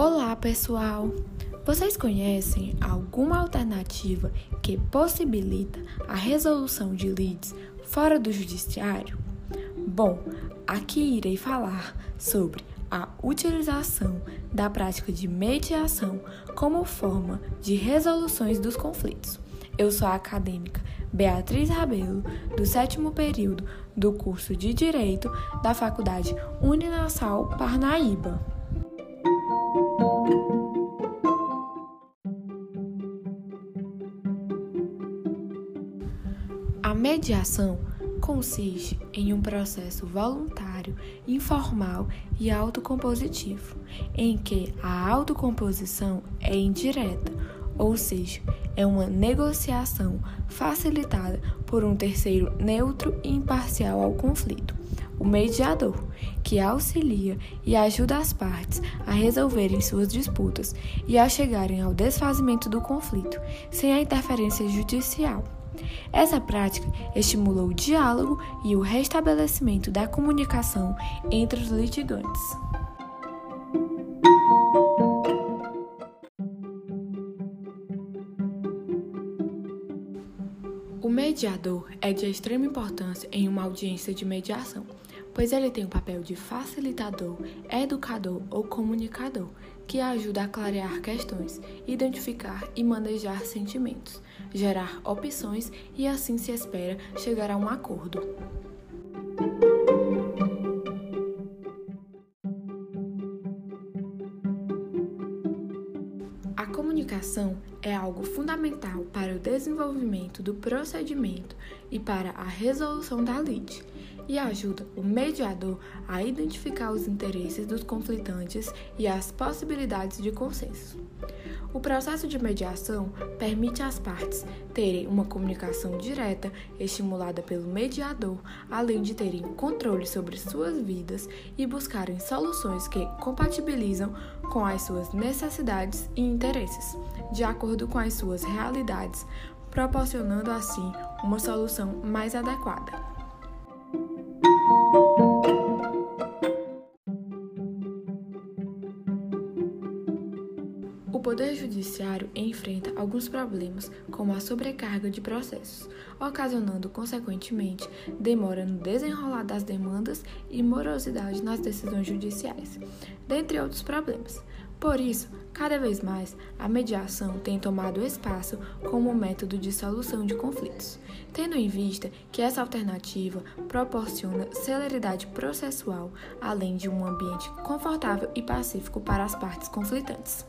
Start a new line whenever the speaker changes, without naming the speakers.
Olá, pessoal! Vocês conhecem alguma alternativa que possibilita a resolução de lides fora do judiciário? Bom, aqui irei falar sobre a utilização da prática de mediação como forma de resoluções dos conflitos. Eu sou a acadêmica Beatriz Rabelo, do sétimo período do curso de Direito da Faculdade Uninassal Parnaíba. A mediação consiste em um processo voluntário, informal e autocompositivo, em que a autocomposição é indireta, ou seja, é uma negociação facilitada por um terceiro neutro e imparcial ao conflito, o mediador, que auxilia e ajuda as partes a resolverem suas disputas e a chegarem ao desfazimento do conflito, sem a interferência judicial. Essa prática estimula o diálogo e o restabelecimento da comunicação entre os litigantes. O mediador é de extrema importância em uma audiência de mediação, pois ele tem o papel de facilitador, educador ou comunicador, que ajuda a clarear questões, identificar e manejar sentimentos, gerar opções e assim se espera chegar a um acordo. A comunicação é algo fundamental para o desenvolvimento do procedimento e para a resolução da lide, e ajuda o mediador a identificar os interesses dos conflitantes e as possibilidades de consenso. O processo de mediação permite às partes terem uma comunicação direta estimulada pelo mediador, além de terem controle sobre suas vidas e buscarem soluções que compatibilizam com as suas necessidades e interesses, de acordo com as suas realidades, proporcionando assim uma solução mais adequada. O Poder Judiciário enfrenta alguns problemas, como a sobrecarga de processos, ocasionando, consequentemente, demora no desenrolar das demandas e morosidade nas decisões judiciais, dentre outros problemas. Por isso, cada vez mais, a mediação tem tomado espaço como método de solução de conflitos, tendo em vista que essa alternativa proporciona celeridade processual, além de um ambiente confortável e pacífico para as partes conflitantes.